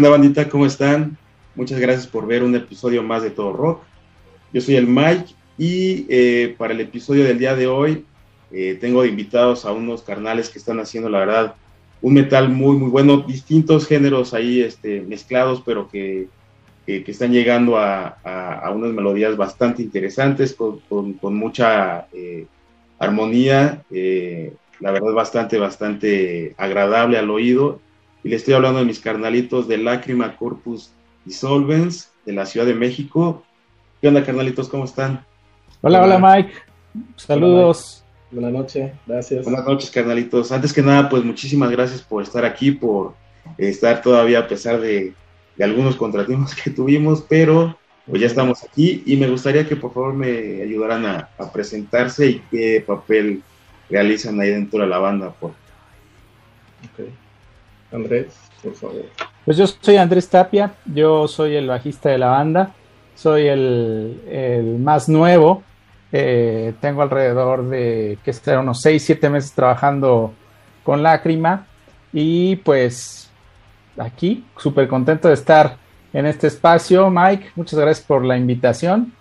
¿Qué bandita? ¿Cómo están? Muchas gracias por ver un episodio más de Todo Rock. Yo soy el Mike y eh, para el episodio del día de hoy eh, tengo invitados a unos carnales que están haciendo, la verdad, un metal muy, muy bueno, distintos géneros ahí este, mezclados, pero que, que, están llegando a, a, unas melodías bastante interesantes, con, con, mucha eh, armonía, la verdad, bastante, bastante agradable al oído y le estoy hablando de mis carnalitos de Lágrima Corpus Dissolvens de la Ciudad de México. ¿Qué onda, carnalitos? ¿Cómo están? Hola, hola, Mike. Saludos. Buenas noches, gracias. Buenas noches, carnalitos. Antes que nada, pues muchísimas gracias por estar aquí, por estar todavía a pesar de, algunos contratiempos que tuvimos, pero pues ya estamos aquí y me gustaría que por favor me ayudaran a, a presentarse y qué papel realizan ahí dentro de la banda. Por... Okay. Andrés, por favor. Pues yo soy Andrés Tapia, yo soy el bajista de la banda, soy el, más nuevo, eh, tengo alrededor de, que será, unos 6, 7 meses trabajando con Lágrima y pues aquí, súper contento de estar en este espacio. Mike, muchas gracias por la invitación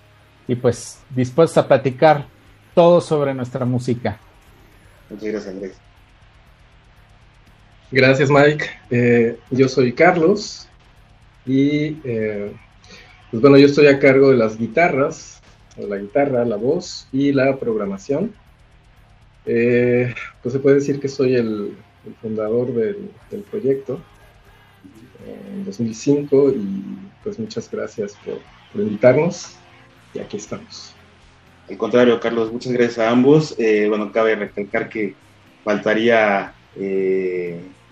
y pues dispuesto a platicar todo sobre nuestra música. Muchas gracias, Andrés. Gracias, Mike. Eh, yo soy Carlos y eh, pues bueno, yo estoy a cargo de las guitarras, la guitarra, la voz y la programación. Eh, pues se puede decir que soy el, fundador del, proyecto en 2005 y pues muchas gracias por, por, invitarnos y aquí estamos. Al contrario, Carlos, muchas gracias a ambos. bueno, cabe recalcar que faltaría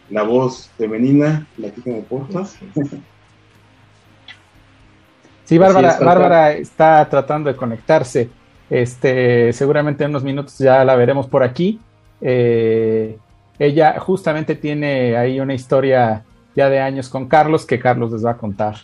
la voz femenina, la que me porta. Sí, Bárbara, Bárbara está tratando de conectarse. Este, seguramente en unos minutos ya la veremos por aquí. Eh, ella justamente tiene ahí una historia ya de años con Carlos que Carlos les va a contar.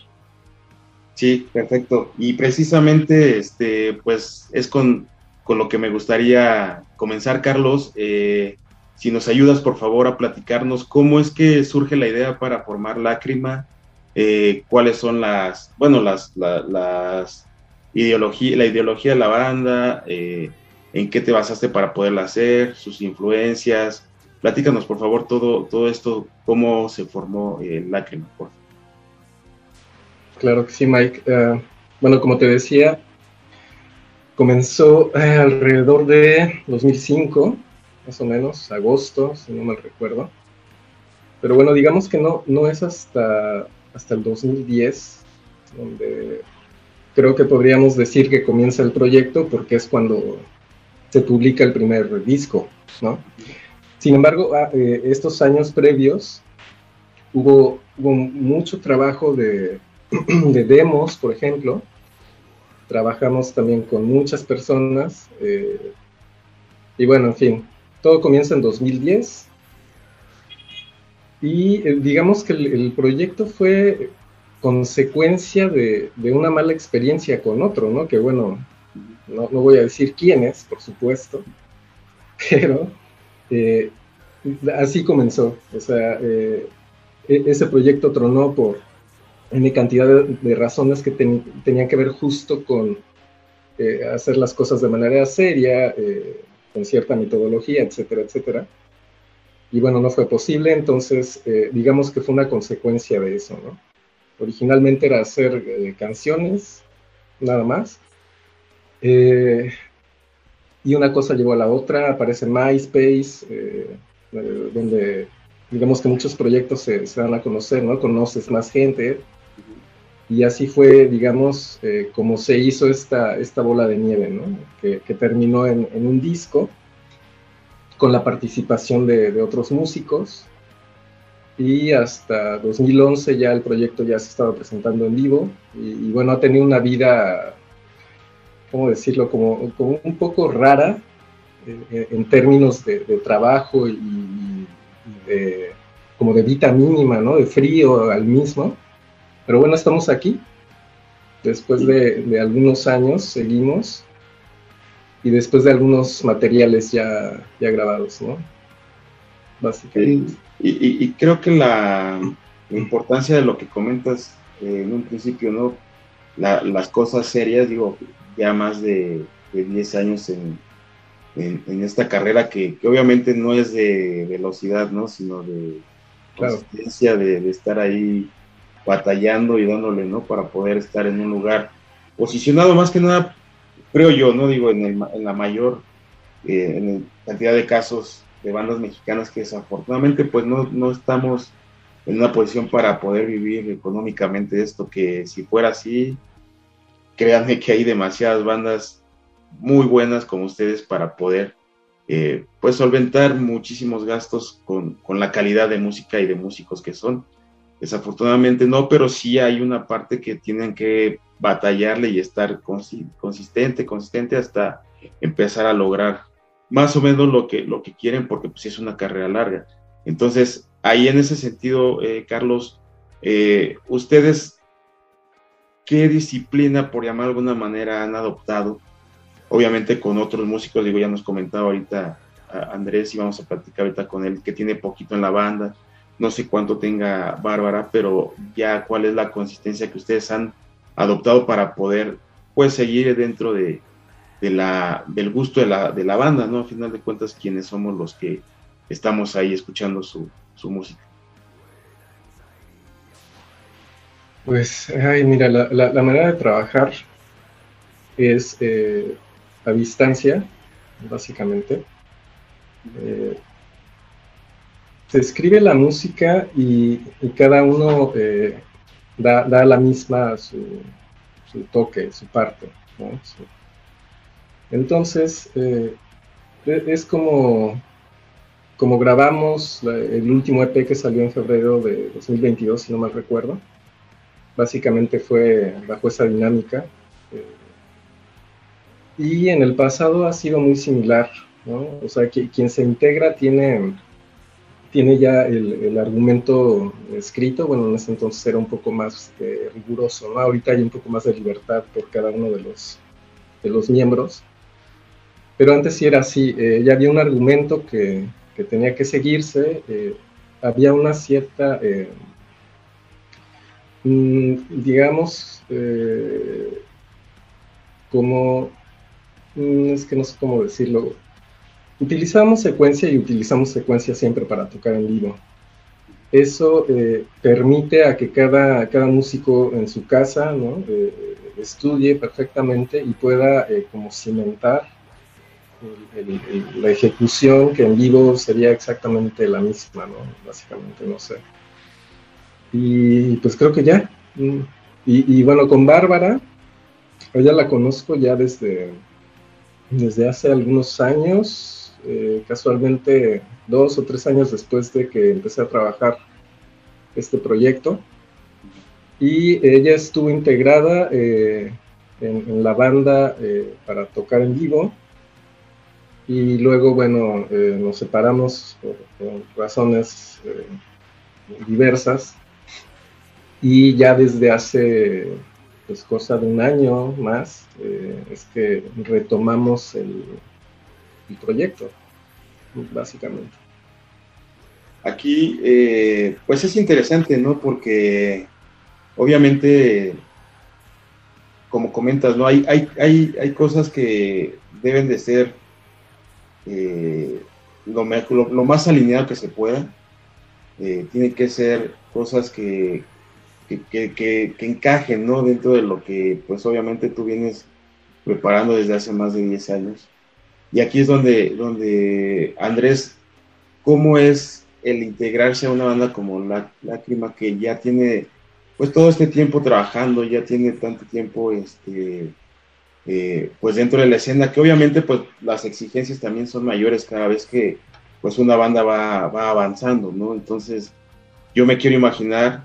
Sí, perfecto. Y precisamente, este, pues es con, con lo que me gustaría comenzar, Carlos. Eh, si nos ayudas por favor a platicarnos cómo es que surge la idea para formar Lágrima, eh, cuáles son las, bueno, las, las ideología, la ideología de la banda, eh, en qué te basaste para poderla hacer, sus influencias. Platícanos por favor todo, todo esto, cómo se formó eh, Lágrima. Por favor. Claro que sí, Mike. bueno, como te decía, comenzó alrededor de 2005 más o menos, agosto, si no mal recuerdo. Pero bueno, digamos que no, no es hasta, hasta el 2010 donde creo que podríamos decir que comienza el proyecto porque es cuando se publica el primer disco, ¿no? Sin embargo, ah, eh, estos años previos hubo, hubo mucho trabajo de, de, demos, por ejemplo. Trabajamos también con muchas personas. Eh, y bueno, en fin, todo comienza en 2010 y eh, digamos que el, proyecto fue consecuencia de, una mala experiencia con otro, ¿no? Que bueno, no, voy a decir quién es, por supuesto, pero eh, así comenzó. O sea, eh, e, ese proyecto tronó por una cantidad de, razones que tenían que ver justo con hacer las cosas de manera seria, con cierta metodología, etcétera, etcétera. Y bueno, no fue posible, entonces eh, digamos que fue una consecuencia de eso, ¿no? Originalmente era hacer eh, canciones, nada más. Eh, y una cosa llevó a la otra, aparece MySpace, donde digamos que muchos proyectos se, se, dan a conocer, ¿no? Conoces más gente. Y así fue, digamos, como se hizo esta, esta bola de nieve, ¿no? Que, terminó en, un disco con la participación de, otros músicos. Y hasta 2011 ya el proyecto ya se estaba presentando en vivo y, bueno, ha tenido una vida, ¿cómo decirlo?, como, como un poco rara eh, en términos de, trabajo y, de, como de vida mínima, ¿no? De frío al mismo. Pero bueno, estamos aquí. Después de, de algunos años seguimos y después de algunos materiales ya, ya grabados, ¿no? Básicamente. Y, creo que la, importancia de lo que comentas eh, en un principio, ¿no? las cosas serias, digo, ya más de, 10 años en, en, esta carrera que, obviamente no es de velocidad, ¿no? Sino de consistencia, de, estar ahí batallando y dándole, ¿no? Para poder estar en un lugar posicionado más que nada, creo yo, ¿no? Digo, en, en la mayor eh, en cantidad de casos de bandas mexicanas que desafortunadamente pues no, no estamos en una posición para poder vivir económicamente esto, que si fuera así, créanme que hay demasiadas bandas muy buenas como ustedes para poder eh, pues solventar muchísimos gastos con, con, la calidad de música y de músicos que son. Desafortunadamente no, pero sí hay una parte que tienen que batallarle y estar consistente, consistente hasta empezar a lograr más o menos lo que, lo que quieren porque pues es una carrera larga. Entonces, ahí en ese sentido, eh, Carlos, eh, ustedes, ¿qué disciplina, por llamar de alguna manera, han adoptado? Obviamente con otros músicos, digo, ya nos comentaba ahorita Andrés y vamos a platicar ahorita con él, que tiene poquito en la banda, no sé cuánto tenga Bárbara, pero ya cuál es la consistencia que ustedes han adoptado para poder, pues, seguir dentro de, de la, del gusto de la, de la banda, ¿no? A final de cuentas, quienes somos los que estamos ahí escuchando su, música. Pues, ay, mira, la, manera de trabajar es eh, a distancia, básicamente. Eh, se escribe la música y, cada uno eh, da, la misma su, toque, su parte. Entonces, eh, e, es como, como grabamos el último EP que salió en febrero de 2022, si no mal recuerdo. Básicamente fue bajo esa dinámica. Eh, y en el pasado ha sido muy similar, ¿no? O sea, que, quien se integra tiene, tiene ya el, argumento escrito, bueno, en ese entonces era un poco más eh, riguroso, ¿no? Ahorita hay un poco más de libertad por cada uno de los, de los miembros pero antes sí era así, eh, ya había un argumento que, tenía que seguirse, eh, había una cierta, eh, mm, digamos, como, mm, es que no sé cómo decirlo, utilizamos secuencia y utilizamos secuencia siempre para tocar en vivo. Eso permite a que cada, cada músico en su casa estudie perfectamente y pueda como cimentar la ejecución que en vivo sería exactamente la misma, ¿no? Básicamente, no sé. Y pues creo que ya. Mm. Y, bueno, con Bárbara, ella la conozco ya desde, desde hace algunos años, eh, casualmente dos o tres años después de que empecé a trabajar este proyecto. Y ella estuvo integrada eh, en, la banda eh, para tocar en vivo y luego, bueno, nos separamos por, razones eh, diversas y ya desde hace pues cosa de un año más es que retomamos el, proyecto, básicamente. Aquí, pues es interesante, ¿no? Porque obviamente, como comentas, ¿no? Hay, hay, hay, hay cosas que deben de ser eh, lo, lo, más alineado que se pueda. Eh, tiene que ser cosas que, que, que, encajen ¿no? dentro de lo que pues obviamente tú vienes preparando desde hace más de 10 años. Y aquí es donde, donde Andrés, ¿cómo es el integrarse a una banda como la Lágrima que ya tiene pues todo este tiempo trabajando, ya tiene tanto tiempo este, eh, pues dentro de la escena, que obviamente pues las exigencias también son mayores cada vez que pues una banda va, va avanzando, ¿no? Entonces yo me quiero imaginar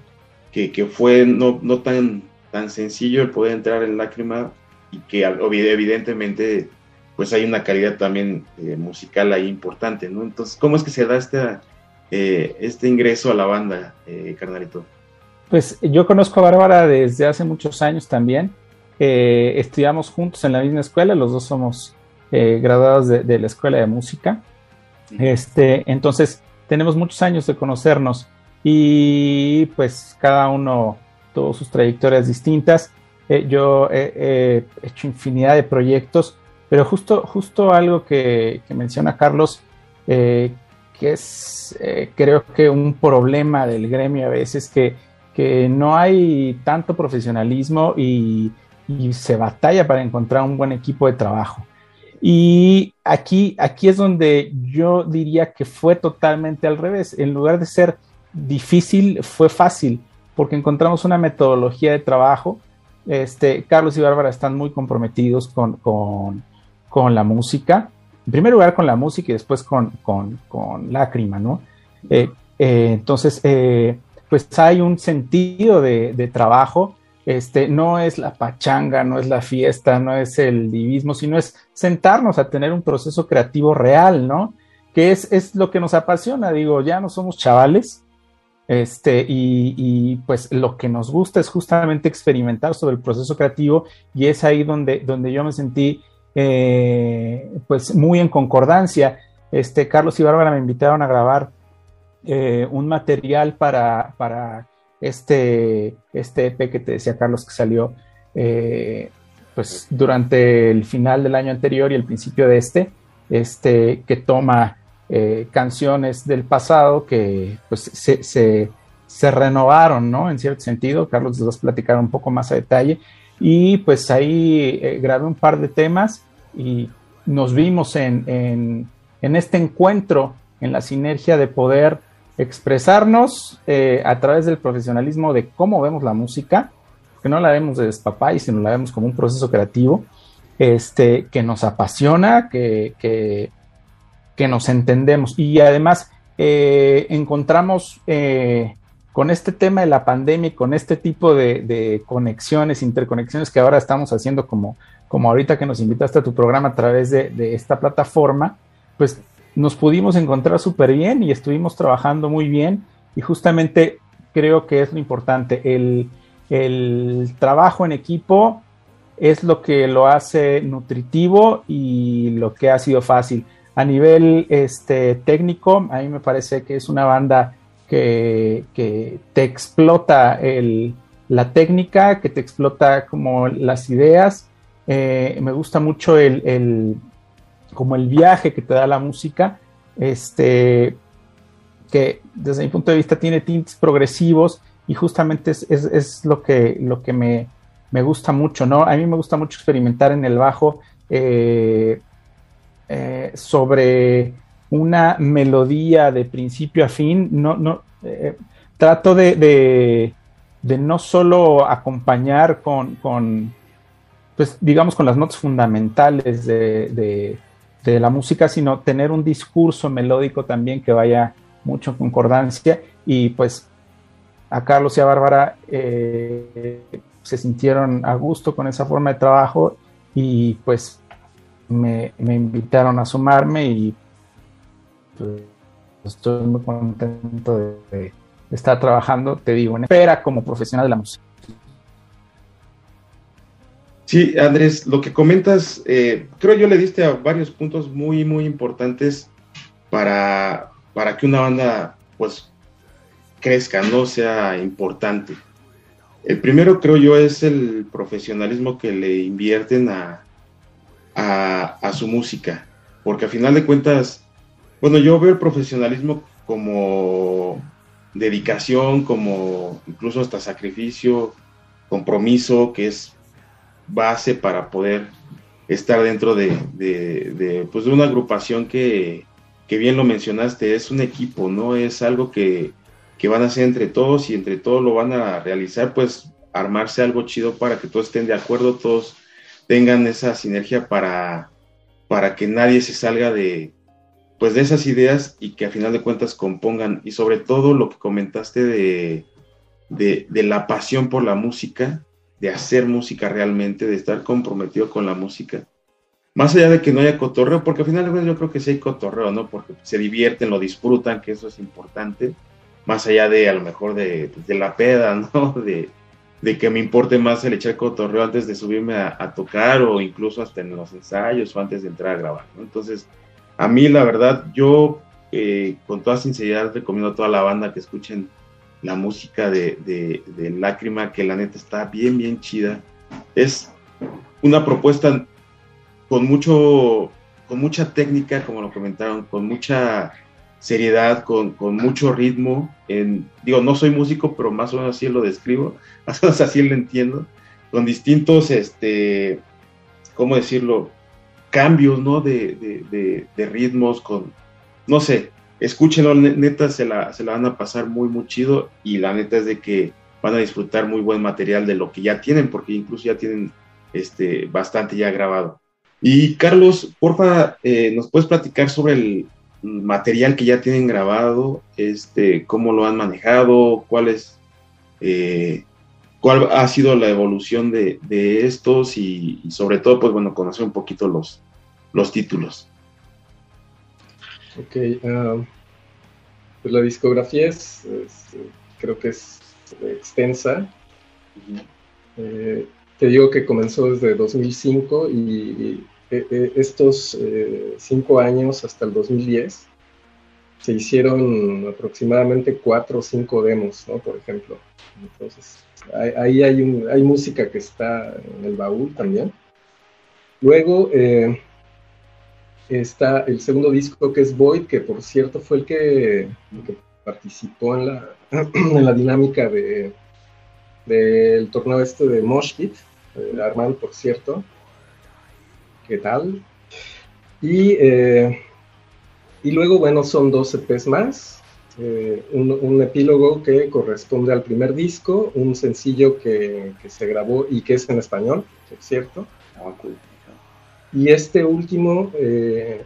que, que, fue no, no tan, tan sencillo el poder entrar en Lágrima y que evidentemente pues hay una calidad también eh, musical ahí importante, ¿no? Entonces, ¿cómo es que se da este, este ingreso a la banda, carnalito? Pues yo conozco a Bárbara desde hace muchos años también eh, estudiamos juntos en la misma escuela, los dos somos eh, graduados de, la escuela de música. Este, entonces, tenemos muchos años de conocernos y pues cada uno tuvo sus trayectorias distintas. Eh, yo he hecho infinidad de proyectos, pero justo, justo algo que, menciona Carlos, eh, que es eh, creo que un problema del gremio a veces, que, que no hay tanto profesionalismo y, y se batalla para encontrar un buen equipo de trabajo. Y aquí, aquí es donde yo diría que fue totalmente al revés. En lugar de ser difícil, fue fácil, porque encontramos una metodología de trabajo. Este, Carlos y Bárbara están muy comprometidos con, con, con la música. En primer lugar con la música y después con, con, con lágrima, ¿no? Eh, eh, entonces, eh, pues hay un sentido de, de trabajo este, no es la pachanga, no es la fiesta, no es el divismo, sino es sentarnos a tener un proceso creativo real, ¿no? Que es, es lo que nos apasiona, digo, ya no somos chavales, este, y, pues lo que nos gusta es justamente experimentar sobre el proceso creativo y es ahí donde, donde yo me sentí eh, pues muy en concordancia. Este, Carlos y Bárbara me invitaron a grabar eh, un material para, para este, este EP que te decía Carlos que salió eh, pues durante el final del año anterior y el principio de este, este que toma eh, canciones del pasado que pues se, se, renovaron, ¿no? En cierto sentido, Carlos les vas a platicar un poco más a detalle y pues ahí grabé un par de temas y nos vimos en, en, este encuentro, en la sinergia de poder expresarnos eh, a través del profesionalismo de cómo vemos la música, que no la vemos de despapay, sino la vemos como un proceso creativo, este, que nos apasiona, que, que, nos entendemos. Y además eh, encontramos eh, con este tema de la pandemia y con este tipo de, conexiones, interconexiones que ahora estamos haciendo como, como ahorita que nos invitaste a tu programa a través de, de esta plataforma, pues nos pudimos encontrar súper bien y estuvimos trabajando muy bien y justamente creo que es lo importante, el, trabajo en equipo es lo que lo hace nutritivo y lo que ha sido fácil. A nivel este, técnico, a mí me parece que es una banda que, te explota la técnica, que te explota como las ideas. Eh, me gusta mucho el, como el viaje que te da la música, este, que desde mi punto de vista tiene tintes progresivos y justamente es, lo que, lo que me, gusta mucho, ¿no? A mí me gusta mucho experimentar en el bajo eh, eh, sobre una melodía de principio a fin, no, no, eh, trato de, de, no solo acompañar con, con, pues digamos, con las notas fundamentales de, de la música, sino tener un discurso melódico también que vaya mucho en concordancia. Y pues a Carlos y a Bárbara eh, se sintieron a gusto con esa forma de trabajo y pues me, invitaron a sumarme y estoy muy contento de, estar trabajando, te digo, en espera como profesional de la música. Sí, Andrés, lo que comentas, eh, creo yo le diste a varios puntos muy, muy importantes para, para que una banda, pues, crezca, no sea importante. El primero, creo yo, es el profesionalismo que le invierten a, a, su música, porque a final de cuentas, bueno, yo veo el profesionalismo como dedicación, como incluso hasta sacrificio, compromiso, que es base para poder estar dentro de, pues de una agrupación que, bien lo mencionaste, es un equipo, ¿no? Es algo que, van a hacer entre todos y entre todos lo van a realizar, pues armarse algo chido para que todos estén de acuerdo, todos tengan esa sinergia para, para que nadie se salga de, pues de esas ideas y que a final de cuentas compongan y sobre todo lo que comentaste de, de, la pasión por la música, de hacer música realmente, de estar comprometido con la música. Más allá de que no haya cotorreo, porque al final de cuentas yo creo que sí hay cotorreo, ¿no? Porque se divierten, lo disfrutan, que eso es importante. Más allá de a lo mejor de, la peda, ¿no? De, que me importe más el echar cotorreo antes de subirme a, tocar o incluso hasta en los ensayos o antes de entrar a grabar, ¿no? Entonces, a mí la verdad, yo eh, con toda sinceridad recomiendo a toda la banda que escuchen la música de, de, de Lágrima, que la neta está bien, bien chida. Es una propuesta con mucho, con mucha técnica, como lo comentaron, con mucha seriedad, con, con mucho ritmo. En, digo, no soy músico, pero más o menos así lo describo, más o menos así lo entiendo, con distintos, este, ¿cómo decirlo? Cambios, ¿no? De, de, de, de ritmos, con, no sé, escúchenlo, neta, se la, se la van a pasar muy, muy chido y la neta es de que van a disfrutar muy buen material de lo que ya tienen, porque incluso ya tienen este, bastante ya grabado. Y Carlos, porfa, eh, ¿nos puedes platicar sobre el material que ya tienen grabado? Este, ¿Cómo lo han manejado? ¿Cuál, es, eh, cuál ha sido la evolución de, de estos? Y, y, sobre todo, pues bueno, conocer un poquito los, los títulos. Ok, uh, pues la discografía es, es, creo que es extensa. Eh, te digo que comenzó desde 2005 y eh, estos eh, cinco años hasta el 2010 se hicieron aproximadamente cuatro o cinco demos, ¿no? Por ejemplo. Entonces, ahí hay, un, hay música que está en el baúl también. Luego eh, está el segundo disco que es Void, que por cierto fue el que, participó en la, en la dinámica de, del torneo este de Moshpit, eh, Armand, por cierto. ¿Qué tal? Y, eh, y luego, bueno, son dos EPs más. Eh, un, epílogo que corresponde al primer disco, un sencillo que, que se grabó y que es en español, es cierto. Y este último, eh,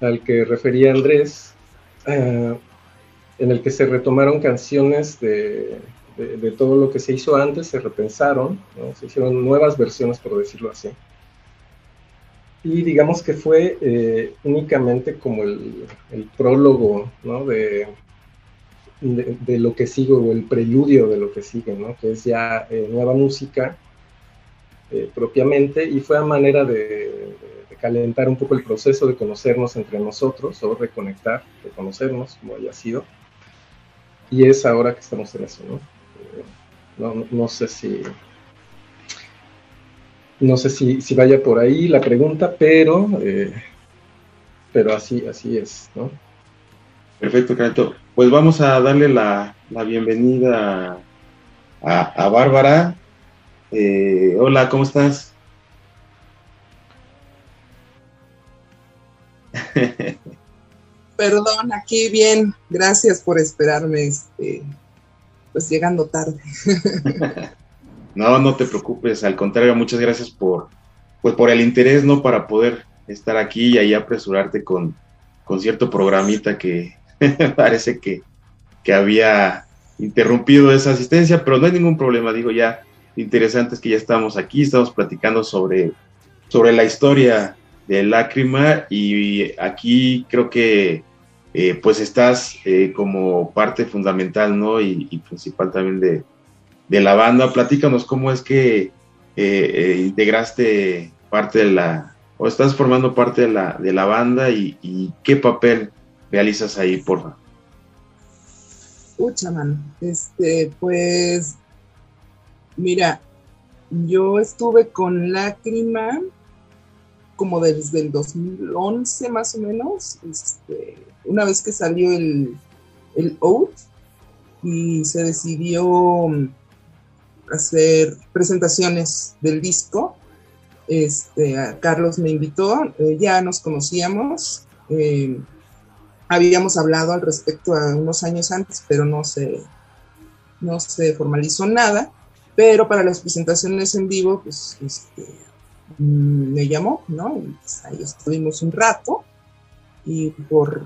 al que refería Andrés, en el que se retomaron canciones de, de, todo lo que se hizo antes, se repensaron, se hicieron nuevas versiones, por decirlo así. Y digamos que fue eh, únicamente como el, prólogo ¿no? de, de, lo que sigue, o el preludio de lo que sigue, ¿no? que es ya eh, nueva música eh, propiamente, y fue a manera de, calentar un poco el proceso de conocernos entre nosotros, o reconectar, reconocernos, como haya sido. Y es ahora que estamos en eso, ¿no? No, no, sé si no sé si, si, vaya por ahí la pregunta, pero eh, pero así así es, ¿no? Perfecto, Carito. Pues vamos a darle la, la bienvenida a, a Bárbara. Eh, hola, ¿cómo estás? Perdón, aquí bien. Gracias por esperarme. Este, pues llegando tarde. no, no te preocupes, al contrario, muchas gracias por, pues por el interés, ¿no? Para poder estar aquí y ahí apresurarte con, con cierto programita que parece que, que había interrumpido esa asistencia, pero no hay ningún problema, digo ya, interesante es que ya estamos aquí, estamos platicando sobre, sobre la historia de Lágrima y aquí creo que eh, pues estás eh, como parte fundamental, ¿no? Y, principal también de, de, la banda. Platícanos cómo es que eh, integraste parte de la, o estás formando parte de la, de la banda y, y qué papel realizas ahí, porfa. Pucha, man. Este, pues, mira, yo estuve con Lágrima como desde el 2011 más o menos, este, una vez que salió el, el Out y se decidió hacer presentaciones del disco, este, Carlos me invitó, eh, ya nos conocíamos, eh, habíamos hablado al respecto a unos años antes, pero no se, no se formalizó nada, pero para las presentaciones en vivo, pues este, me llamó, ¿no? Y pues ahí estuvimos un rato y por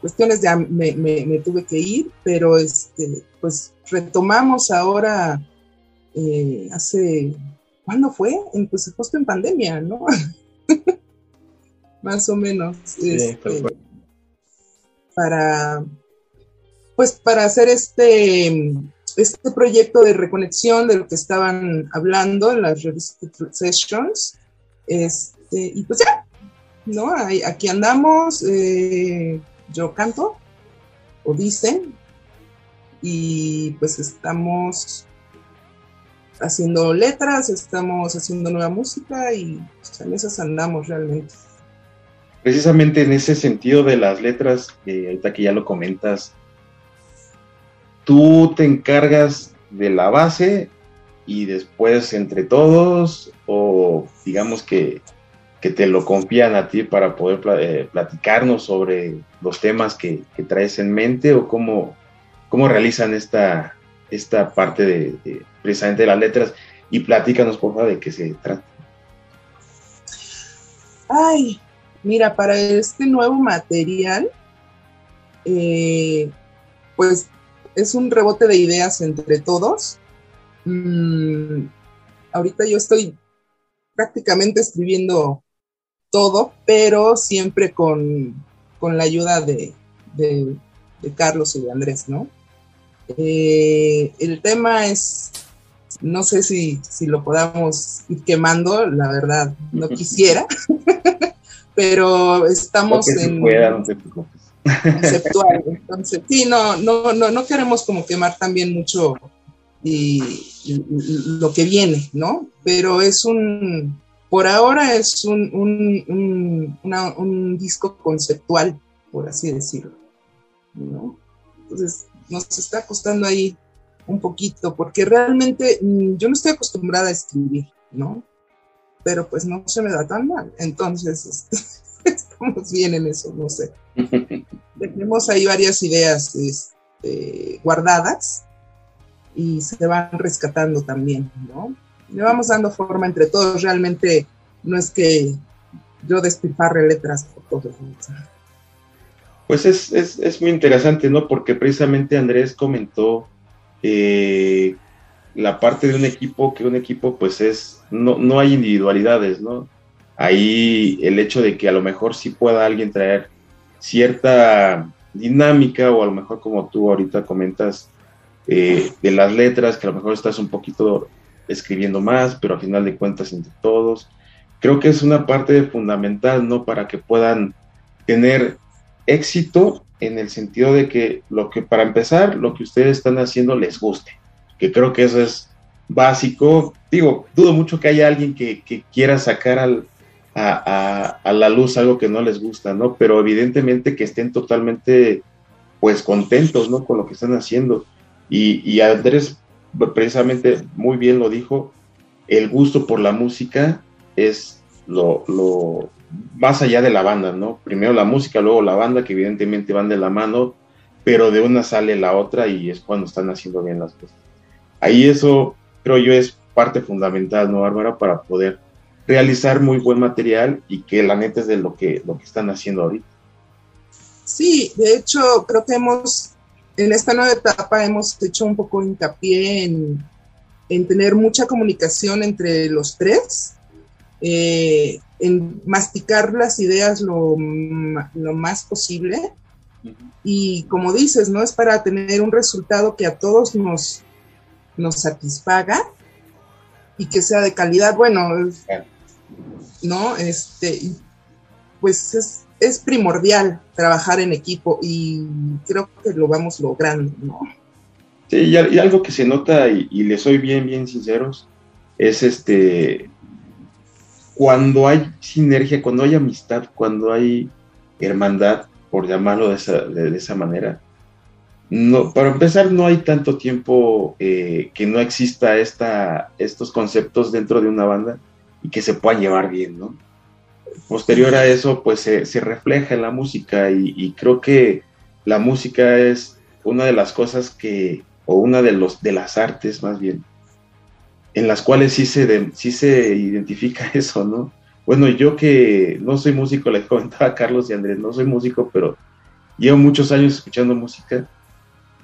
cuestiones ya me, me, me, tuve que ir, pero este, pues retomamos ahora eh, hace, ¿cuándo fue? En, pues justo en pandemia, ¿no? Más o menos. Sí, este, para, pues para hacer este, este proyecto de reconexión de lo que estaban hablando en las Revisited Sessions. Este, y pues ya, ¿no? Aquí andamos. Eh, yo canto o dicen y pues estamos haciendo letras, estamos haciendo nueva música y pues, en esas andamos realmente. Precisamente en ese sentido de las letras, eh, ahorita que ya lo comentas, tú te encargas de la base y después entre todos o digamos que, te lo confían a ti para poder eh, platicarnos sobre los temas que, traes en mente o cómo, cómo realizan esta, esta parte de, precisamente de las letras y platícanos por favor de qué se trata. Ay, mira, para este nuevo material, eh, pues es un rebote de ideas entre todos Mm, ahorita yo estoy prácticamente escribiendo todo, pero siempre con, la ayuda de, Carlos y de Andrés, ¿no? Eh, el tema es, no sé si, lo podamos ir quemando, la verdad, no quisiera, pero estamos en... conceptual, entonces, sí, no, no, no, no queremos como quemar también mucho y, lo que viene, ¿no? Pero es un, por ahora es un, un, disco conceptual, por así decirlo, ¿no? Entonces nos está costando ahí un poquito, porque realmente mm, yo no estoy acostumbrada a escribir, ¿no? Pero pues no se me da tan mal, entonces estamos bien en eso, no sé. Tenemos ahí varias ideas este, guardadas y se van rescatando también, ¿no? Le vamos dando forma entre todos, realmente no es que yo despilfarre letras por todos. Pues es, es, es, muy interesante, ¿no? Porque precisamente Andrés comentó eh, la parte de un equipo, que un equipo pues es, no, no hay individualidades, ¿no? Ahí el hecho de que a lo mejor sí pueda alguien traer cierta dinámica o a lo mejor como tú ahorita comentas, eh, de las letras, que a lo mejor estás un poquito escribiendo más, pero a final de cuentas entre todos. Creo que es una parte fundamental, ¿no? Para que puedan tener éxito en el sentido de que lo que, para empezar, lo que ustedes están haciendo les guste, que creo que eso es básico. Digo, dudo mucho que haya alguien que, quiera sacar al, a, la luz algo que no les gusta, ¿no? Pero evidentemente que estén totalmente, pues, contentos, ¿no? Con lo que están haciendo. Y, Andrés precisamente muy bien lo dijo, el gusto por la música es lo, lo, más allá de la banda, ¿no? Primero la música, luego la banda, que evidentemente van de la mano, pero de una sale la otra y es cuando están haciendo bien las cosas. Ahí eso creo yo es parte fundamental, ¿no, Bárbara? Para poder realizar muy buen material y que la neta es de lo que, lo que están haciendo ahorita. Sí, de hecho creo que hemos en esta nueva etapa hemos hecho un poco hincapié en, tener mucha comunicación entre los tres, eh, en masticar las ideas lo, más posible. Y como dices, no es para tener un resultado que a todos nos, nos satisfaga y que sea de calidad. Bueno, ¿no? Este, pues es, primordial trabajar en equipo y creo que lo vamos logrando, ¿no? Sí, y, algo que se nota, y, y, le soy bien, bien sinceros, es este, cuando hay sinergia, cuando hay amistad, cuando hay hermandad, por llamarlo de esa, de, esa manera, no, para empezar, no hay tanto tiempo eh, que no exista esta, estos conceptos dentro de una banda y que se puedan llevar bien, ¿no? posterior a eso, pues se, refleja en la música y, creo que la música es una de las cosas que, o una de, los, de las artes más bien, en las cuales sí se, sí se identifica eso, ¿no? Bueno, yo que no soy músico, les comentaba a Carlos y Andrés, no soy músico, pero llevo muchos años escuchando música,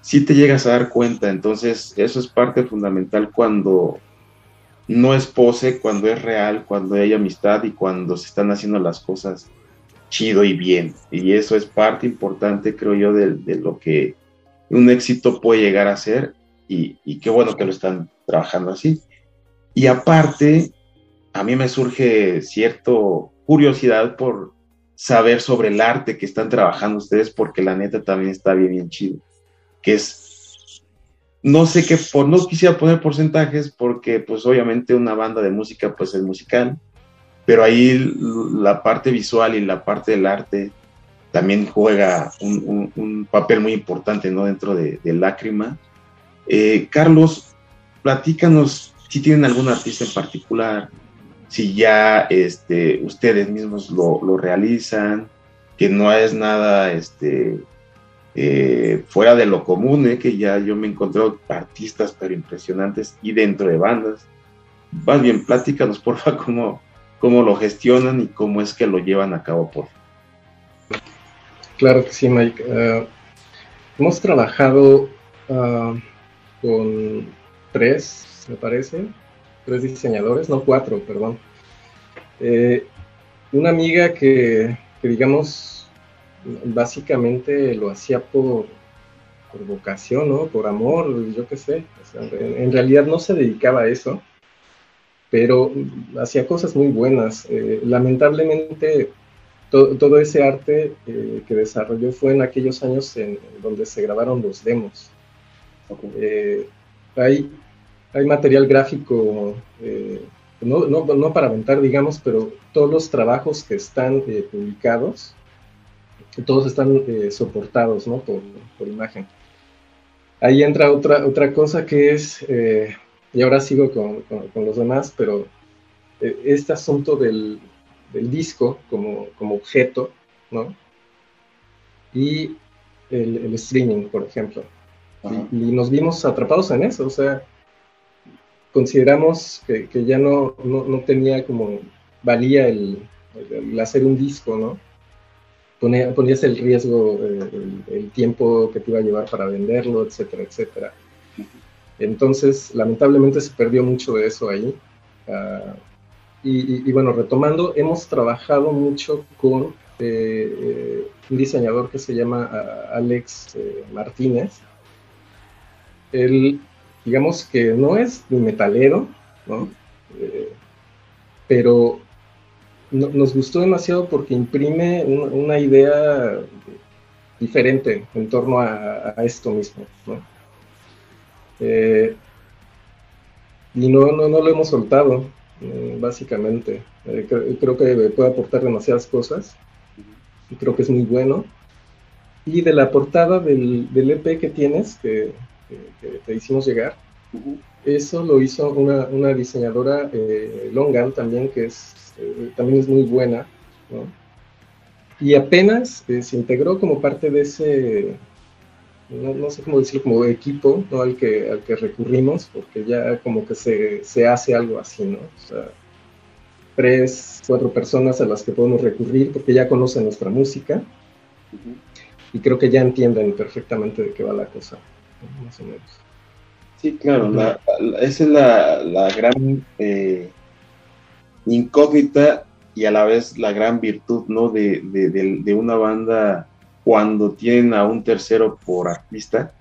sí te llegas a dar cuenta, entonces eso es parte fundamental cuando no es pose, cuando es real, cuando hay amistad y cuando se están haciendo las cosas chido y bien. Y eso es parte importante, creo yo, de, lo que un éxito puede llegar a ser y, qué bueno que lo están trabajando así. Y aparte, a mí me surge cierto curiosidad por saber sobre el arte que están trabajando ustedes, porque la neta también está bien, bien chido, que es no sé qué, por, no quisiera poner porcentajes porque pues obviamente una banda de música pues es musical, pero ahí la parte visual y la parte del arte también juega un, papel muy importante ¿no? dentro de, de Lágrima. Eh, Carlos, platícanos si tienen algún artista en particular, si ya este, ustedes mismos lo, lo realizan, que no es nada este, eh, fuera de lo común, eh, que ya yo me encontré artistas pero impresionantes y dentro de bandas. Más bien, platícanos, porfa, cómo, cómo lo gestionan y cómo es que lo llevan a cabo, por Claro que sí, Mike. Eh, hemos trabajado ah, con tres, me parece, tres diseñadores, no cuatro, perdón. una amiga que digamos básicamente lo hacía por, por vocación, ¿no? Por amor, yo qué sé. en, realidad no se dedicaba a eso, pero hacía cosas muy buenas. Eh, lamentablemente, todo ese arte eh, que desarrolló fue en aquellos años en, donde se grabaron los demos. Eh, hay, hay material gráfico, no, no, no, para aventar, digamos, pero todos los trabajos que están publicados todos están eh, soportados ¿no? por, imagen. Ahí entra otra, otra cosa que es, eh, y ahora sigo con, los demás, pero eh, este asunto del, disco como, como, objeto, ¿no? Y el, streaming, por ejemplo. Y, nos vimos atrapados en eso, o sea, consideramos que, ya no, no, tenía como valía el, el hacer un disco, ¿no? Ponías el riesgo, el, tiempo que te iba a llevar para venderlo, etcétera, etcétera. Entonces, lamentablemente se perdió mucho de eso ahí. Ah, y, bueno, retomando, hemos trabajado mucho con eh, eh, un diseñador que se llama ah, Alex eh, Martínez. Él, digamos que no es ni metalero, ¿no? pero nos gustó demasiado porque imprime una idea diferente en torno a, esto mismo. Eh, y no, no, no, lo hemos soltado, eh, básicamente. Eh, creo, que puede aportar demasiadas cosas y creo que es muy bueno. Y de la portada del, EP que tienes, que, te hicimos llegar, eso lo hizo una, una diseñadora Longan también, que es eh, también es muy buena, Y apenas eh, se integró como parte de ese, no, sé cómo decirlo, como equipo al, que, al que recurrimos, porque ya como que se, se hace algo así, ¿no? O sea, tres, cuatro personas a las que podemos recurrir porque ya conocen nuestra música. Y creo que ya entienden perfectamente de qué va la cosa, más o menos. Sí, claro, esa es la, la gran eh, incógnita y a la vez la gran virtud ¿no? de, una banda cuando tienen a un tercero por artista,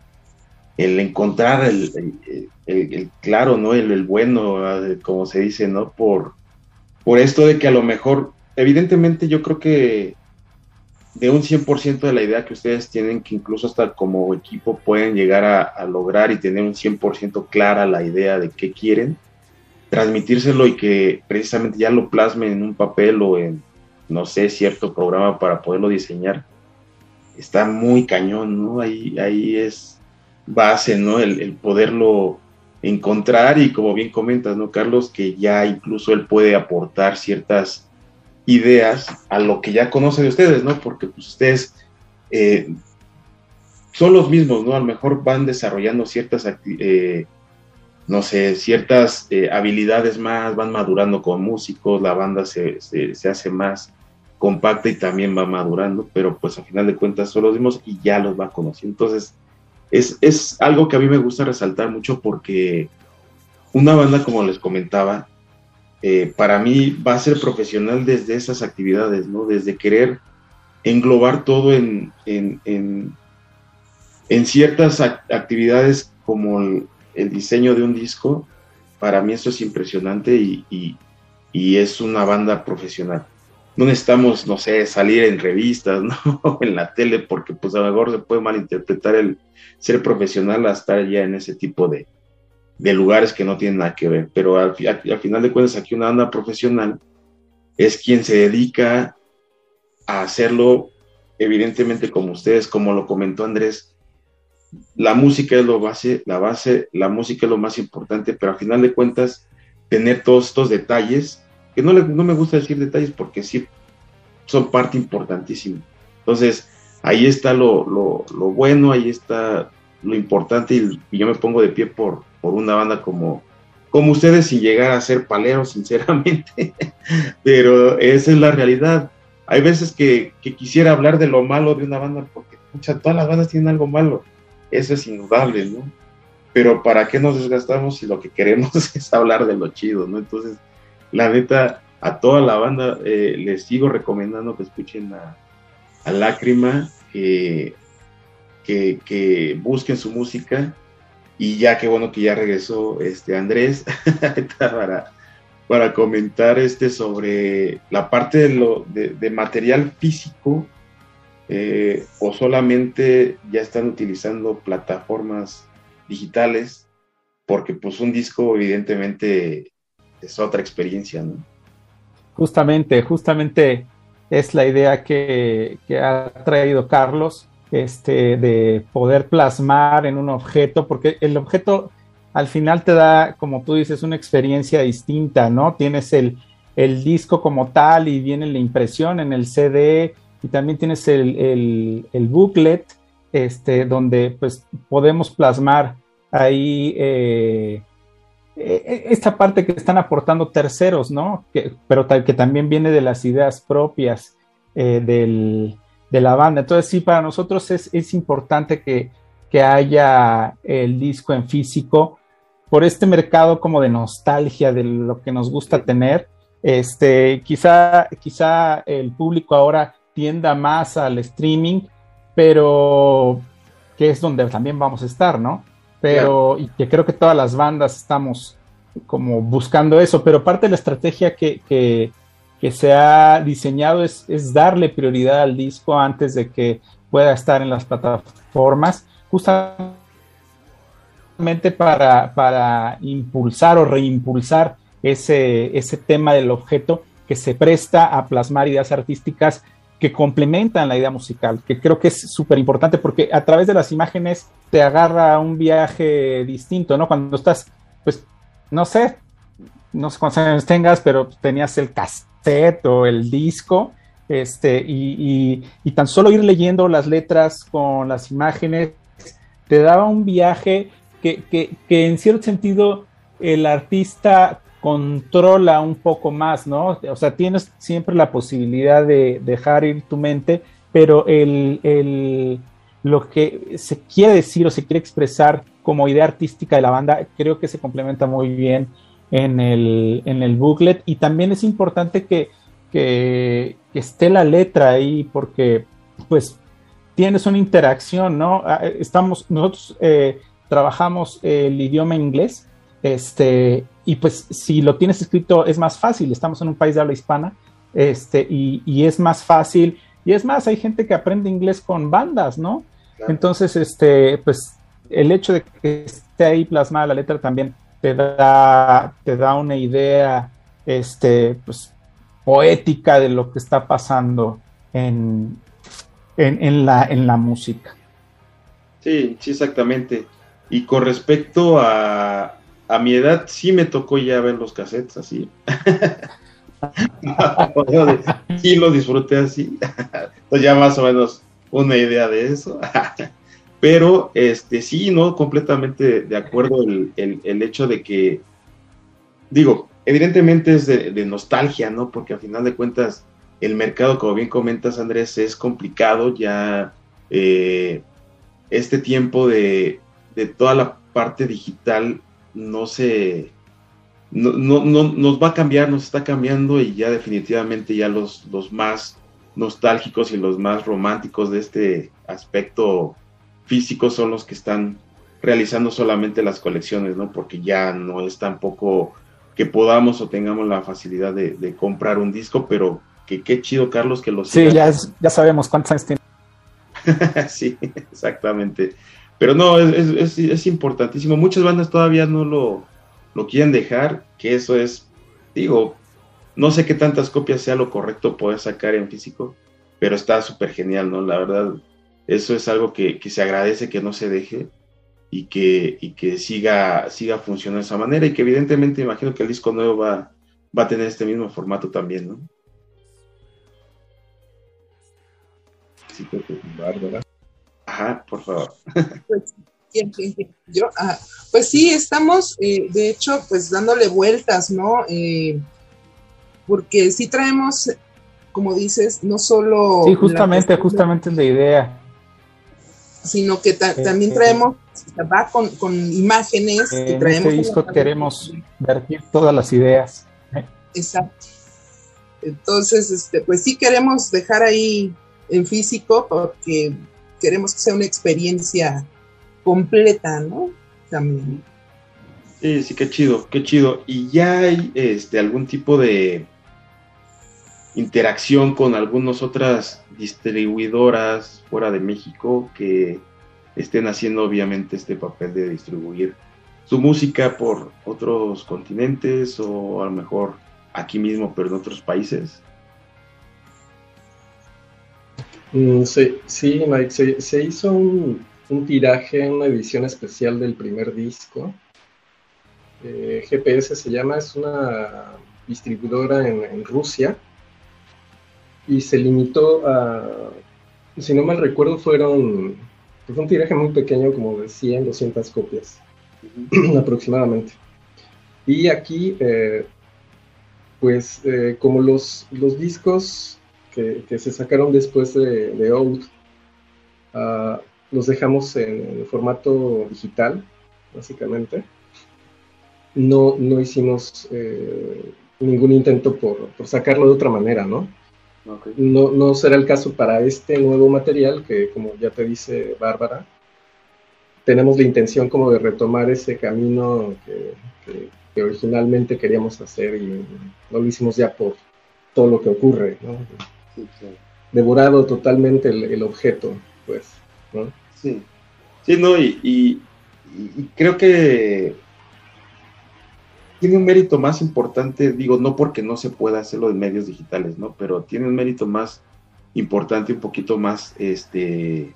el encontrar el, claro, ¿no? El, bueno, como se dice, ¿no? Por, por esto de que a lo mejor, evidentemente yo creo que de un 100% de la idea que ustedes tienen, que incluso hasta como equipo pueden llegar a, lograr y tener un 100% clara la idea de qué quieren, transmitírselo y que precisamente ya lo plasmen en un papel o en, no sé, cierto programa para poderlo diseñar, está muy cañón, ¿no? Ahí, ahí es base, ¿no? El, poderlo encontrar y como bien comentas, ¿no, Carlos? Que ya incluso él puede aportar ciertas ideas a lo que ya conoce de ustedes, ¿no? Porque pues ustedes eh, son los mismos, ¿no? A lo mejor van desarrollando ciertas eh, no sé, ciertas eh, habilidades más, van madurando con músicos, la banda se, hace más compacta y también va madurando, pero pues al final de cuentas son los mismos y ya los va conociendo. Entonces, es, algo que a mí me gusta resaltar mucho porque una banda, como les comentaba, eh, para mí va a ser profesional desde esas actividades, ¿no? Desde querer englobar todo en, en, en ciertas actividades como el diseño de un disco, para mí eso es impresionante y, es una banda profesional. no necesitamos, no sé, salir en revistas, ¿no? en la tele, porque pues a lo mejor se puede malinterpretar el ser profesional a estar ya en ese tipo de, de lugares que no tienen nada que ver. Pero al, al, final de cuentas, aquí una banda profesional es quien se dedica a hacerlo, evidentemente, como ustedes, como lo comentó Andrés, la música es lo base, la base, la música es lo más importante, pero al final de cuentas, tener todos estos detalles que no, no me gusta decir detalles porque sí son parte importantísima. Entonces, ahí está lo, bueno, ahí está lo importante y, yo me pongo de pie por, por una banda como, como ustedes sin llegar a ser paleros, sinceramente, pero esa es la realidad. Hay veces que, quisiera hablar de lo malo de una banda porque todas las bandas tienen algo malo, eso es indudable, ¿no? Pero ¿para qué nos desgastamos si lo que queremos es hablar de lo chido, ¿no? Entonces, la neta, a toda la banda eh, les sigo recomendando que escuchen a, Lágrima, que, que, busquen su música y ya que bueno que ya regresó este Andrés para, para comentar este sobre la parte de, lo, de, material físico eh, o solamente ya están utilizando plataformas digitales porque pues un disco evidentemente es otra experiencia, ¿no? Justamente, justamente es la idea que, ha traído Carlos, este, de poder plasmar en un objeto, porque el objeto al final te da, como tú dices, una experiencia distinta, ¿no? Tienes el, el disco como tal y viene la impresión en el CD y también tienes el, el, booklet, este, donde pues podemos plasmar ahí eh, eh, eh, esta parte que están aportando terceros, ¿no? Que, pero que también viene de las ideas propias eh, de la banda. Entonces, sí, para nosotros es, importante que, haya el disco en físico por este mercado como de nostalgia, de lo que nos gusta tener. Este, quizá, quizá el público ahora tienda más al streaming, pero que es donde también vamos a estar, ¿no? pero y que creo que todas las bandas estamos como buscando eso, pero parte de la estrategia que, que, se ha diseñado es, darle prioridad al disco antes de que pueda estar en las plataformas, justamente para, para impulsar o reimpulsar ese, ese tema del objeto que se presta a plasmar ideas artísticas que complementan la idea musical, que creo que es súper importante porque a través de las imágenes te agarra un viaje distinto, ¿no? Cuando estás, pues, no sé, no sé cuántos años tengas, pero tenías el o el disco, este, y, tan solo ir leyendo las letras con las imágenes te daba un viaje que, que, que en cierto sentido el artista controla un poco más, ¿no? O sea, tienes siempre la posibilidad de dejar ir tu mente, pero el, lo que se quiere decir o se quiere expresar como idea artística de la banda, creo que se complementa muy bien en el, en el booklet y también es importante que, que, esté la letra ahí porque pues tienes una interacción, ¿no? Ah, estamos, nosotros eh, trabajamos el idioma inglés, este, y pues si lo tienes escrito es más fácil, estamos en un país de habla hispana, este, y, es más fácil, y es más, hay gente que aprende inglés con bandas, ¿no? Entonces, este, pues el hecho de que esté ahí plasmada la letra también te da, te da una idea, este, pues, poética de lo que está pasando en, en, la, en la música. Sí, sí, exactamente. Y con respecto a, a mi edad sí me tocó ya ver los cassettes así. sí lo disfruté así. Entonces ya más o menos una idea de eso. Pero este sí, no, completamente de acuerdo el, el, hecho de que, digo, evidentemente es de, nostalgia, ¿no? Porque al final de cuentas el mercado, como bien comentas Andrés, es complicado ya eh, este tiempo de, de toda la parte digital no se, no, no, nos va a cambiar, nos está cambiando y ya definitivamente ya los, los más nostálgicos y los más románticos de este aspecto físico son los que están realizando solamente las colecciones, ¿no? Porque ya no es tampoco que podamos o tengamos la facilidad de, comprar un disco, pero que qué chido, Carlos, que lo Sí, ya, ya sabemos cuántos años tiene. sí, exactamente. Pero no, es, es, importantísimo. Muchas bandas todavía no lo, lo quieren dejar, que eso es, digo, no sé qué tantas copias sea lo correcto poder sacar en físico, pero está súper genial, ¿no? La verdad, eso es algo que, se agradece que no se deje y que, y que siga, siga funcionando de esa manera y que evidentemente imagino que el disco nuevo va, va a tener este mismo formato también, ¿no? Sí, Bárbara. Ajá, por favor. Pues, Yo, ah, pues sí, estamos, eh, de hecho, pues dándole vueltas, ¿no? Eh, porque sí traemos, como dices, no solo... Sí, justamente, justamente es la idea. Sino que también traemos, va con, con imágenes. En traemos este disco queremos vertir todas las ideas. Exacto. Entonces, este, pues sí queremos dejar ahí en físico porque queremos que sea una experiencia completa, ¿no? También. Sí, sí, qué chido, qué chido. ¿Y ya hay este, algún tipo de interacción con algunas otras distribuidoras fuera de México que estén haciendo obviamente este papel de distribuir su música por otros continentes o a lo mejor aquí mismo pero en otros países? Mm, sí, Mike, se, hizo un, tiraje, una edición especial del primer disco. Eh, GPS se llama, es una distribuidora en, Rusia y se limitó a, si no mal recuerdo, fueron fue un tiraje muy pequeño, como de 100, 200 copias aproximadamente. Y aquí, eh, pues eh, como los, los discos que, se sacaron después de, de Out, ah, los dejamos en, formato digital, básicamente. No, no hicimos eh, ningún intento por, sacarlo de otra manera, ¿no? ¿No? No será el caso para este nuevo material que, como ya te dice Bárbara, tenemos la intención como de retomar ese camino que, que originalmente queríamos hacer y no lo hicimos ya por todo lo que ocurre, ¿no? devorado totalmente el, objeto, pues, ¿no? Sí, sí, no, y, creo que tiene un mérito más importante, digo, no porque no se pueda hacerlo en medios digitales, ¿no? Pero tiene un mérito más importante, un poquito más, este,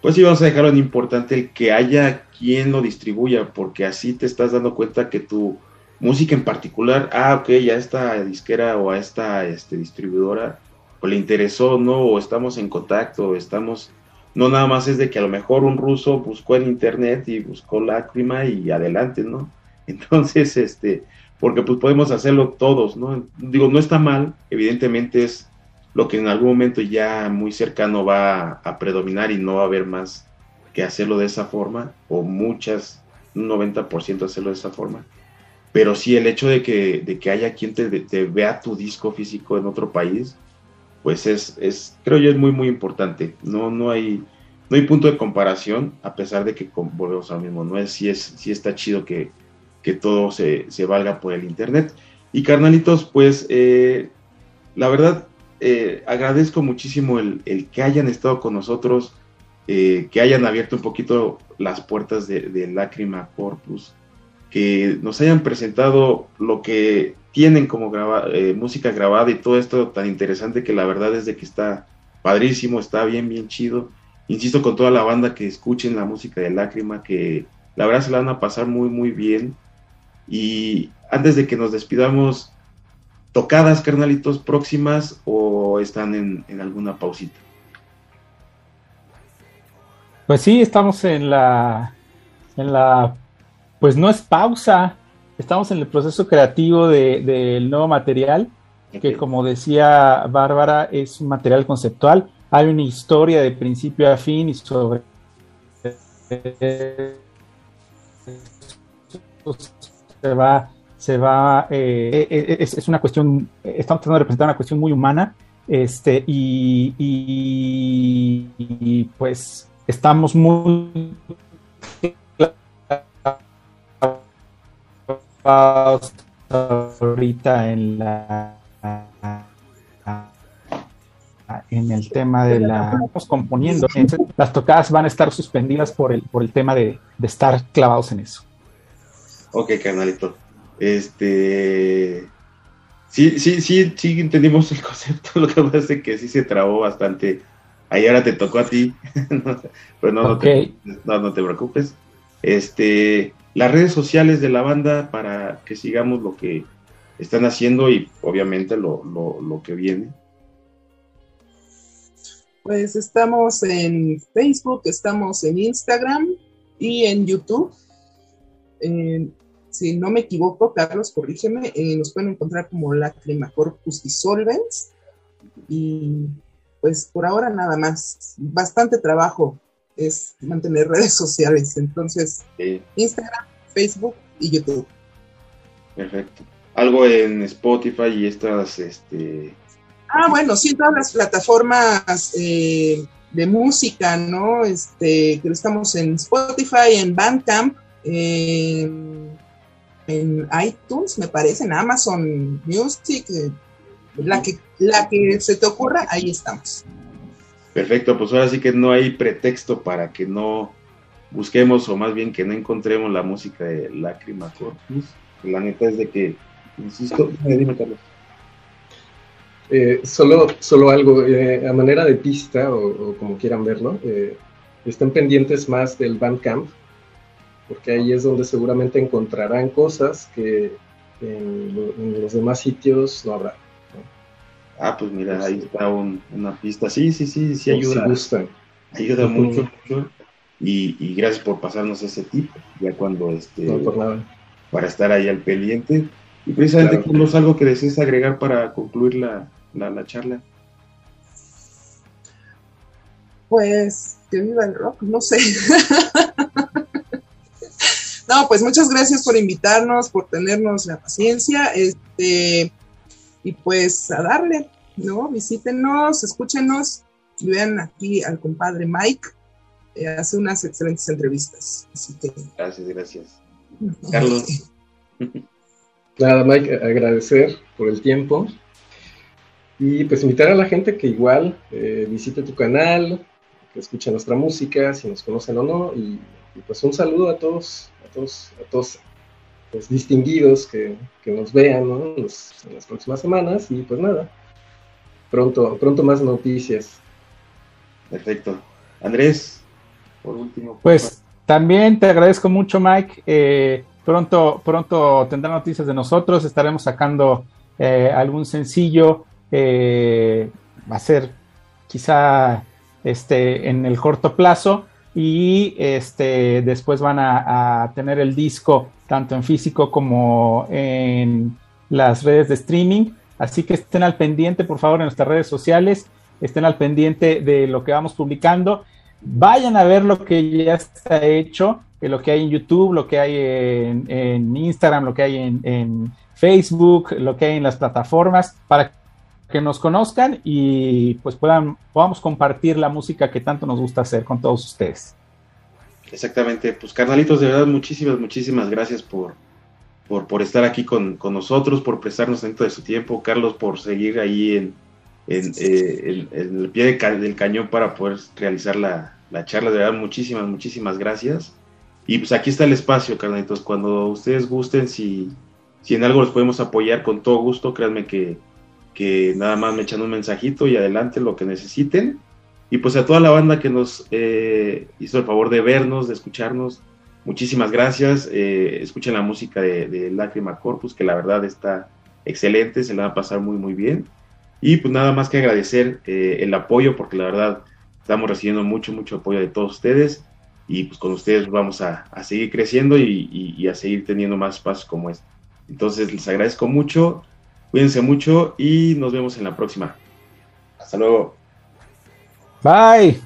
pues sí, vamos a dejarlo en importante el que haya quien lo distribuya, porque así te estás dando cuenta que tu música en particular, ah, ok, ya esta disquera o a esta este, distribuidora o le interesó, ¿no? O estamos en contacto, estamos, no nada más es de que a lo mejor un ruso buscó en internet y buscó lágrima y adelante, ¿no? Entonces, este, porque pues podemos hacerlo todos, ¿no? Digo, no está mal, evidentemente es lo que en algún momento ya muy cercano va a predominar y no va a haber más que hacerlo de esa forma, o muchas, un 90% hacerlo de esa forma. Pero sí el hecho de que, de que haya quien te, te vea tu disco físico en otro país, pues es, es, creo yo, es muy, muy importante. No, no hay, no hay punto de comparación, a pesar de que volvemos al mismo, no es si es, si está chido que, que todo se, se, valga por el internet. Y carnalitos, pues eh, la verdad, eh, agradezco muchísimo el, el, que hayan estado con nosotros, eh, que hayan abierto un poquito las puertas de, de Lágrima Corpus, que nos hayan presentado lo que tienen como eh, música grabada y todo esto tan interesante que la verdad es de que está padrísimo, está bien, bien chido. Insisto con toda la banda que escuchen la música de Lágrima, que la verdad se la van a pasar muy, muy bien. Y antes de que nos despidamos, ¿tocadas, carnalitos, próximas o están en, en alguna pausita? Pues sí, estamos en la, en la, pues no es pausa, estamos en el proceso creativo del nuevo material, que como decía Bárbara, es un material conceptual. Hay una historia de principio a fin y sobre se va, se va, eh, eh, eh, es, una cuestión, estamos tratando de representar una cuestión muy humana, este, y, y pues estamos muy ahorita en la el tema de la estamos componiendo. Las tocadas van a estar suspendidas por el, por el tema de, estar clavados en eso. Ok, carnalito. Este. Sí, sí, sí, sí entendimos el concepto. Lo que pasa es que sí se trabó bastante. Ahí ahora te tocó a ti. Pero no, no, te, no, no te preocupes. Este, las redes sociales de la banda para que sigamos lo que están haciendo y obviamente lo, lo, que viene. Pues estamos en Facebook, estamos en Instagram y en YouTube. Si no me equivoco, Carlos, corrígeme, eh, nos pueden encontrar como Lacrima Corpus Dissolvens. Y pues por ahora nada más. Bastante trabajo es mantener redes sociales. Entonces, Instagram, Facebook y YouTube. Perfecto. Algo en Spotify y estas, este... Ah, bueno, sí, todas las plataformas eh, de música, ¿no? Este, que estamos en Spotify, en Bandcamp, en, iTunes, me parece, en Amazon Music, eh, la que, la que se te ocurra, ahí estamos. Perfecto, pues ahora sí que no hay pretexto para que no busquemos o más bien que no encontremos la música de Lágrima Corpus. La neta es de que, insisto, dime Carlos. Eh, solo, solo algo, eh, a manera de pista o, como quieran verlo, eh, estén pendientes más del Bandcamp, porque ahí es donde seguramente encontrarán cosas que en los demás sitios no habrá. Ah, pues mira, ahí está una pista. Sí, sí, sí, sí ayuda. Ayuda mucho, mucho. Y, gracias por pasarnos ese tip, ya cuando este. Para estar ahí al pendiente. Y precisamente, claro. es algo que desees agregar para concluir la, la, charla. Pues que viva el rock, no sé. no, pues muchas gracias por invitarnos, por tenernos la paciencia. Este y pues a darle, ¿no? Visítenos, escúchenos y vean aquí al compadre Mike. Eh, hace unas excelentes entrevistas. Así que... Gracias, gracias. Carlos. Nada, Mike, agradecer por el tiempo. Y pues invitar a la gente que igual eh, visite tu canal, que escuche nuestra música, si nos conocen o no. Y, pues un saludo a todos, a todos, a todos pues, distinguidos que, nos vean en, las próximas semanas y pues nada, pronto, pronto más noticias. Perfecto. Andrés, por último. Pues también te agradezco mucho, Mike. Eh, pronto, pronto tendrá noticias de nosotros. Estaremos sacando eh, algún sencillo. Eh, va a ser quizá este, en el corto plazo y este, después van a, tener el disco tanto en físico como en las redes de streaming. Así que estén al pendiente, por favor, en nuestras redes sociales, estén al pendiente de lo que vamos publicando. Vayan a ver lo que ya está hecho, eh, lo que hay en YouTube, lo que hay en, Instagram, lo que hay en, en, Facebook, lo que hay en las plataformas, para que nos conozcan y pues puedan, podamos compartir la música que tanto nos gusta hacer con todos ustedes. Exactamente, pues carnalitos, de verdad muchísimas, muchísimas gracias por, por, estar aquí con, nosotros, por prestarnos dentro de su tiempo, Carlos, por seguir ahí en, en, eh, el pie del cañón para poder realizar la, la, charla, de verdad muchísimas, muchísimas gracias. Y pues aquí está el espacio, carnalitos, cuando ustedes gusten, si, si en algo los podemos apoyar con todo gusto, créanme que, que nada más me echan un mensajito y adelante lo que necesiten. Y pues a toda la banda que nos eh, hizo el favor de vernos, de escucharnos, muchísimas gracias. Eh, escuchen la música de, de Lágrima Corpus, que la verdad está excelente, se la va a pasar muy, muy bien. Y pues nada más que agradecer eh, el apoyo, porque la verdad estamos recibiendo mucho, mucho apoyo de todos ustedes. Y pues con ustedes vamos a, seguir creciendo y, y, a seguir teniendo más pasos como este. Entonces les agradezco mucho Cuídense mucho y nos vemos en la próxima. Hasta luego. Bye.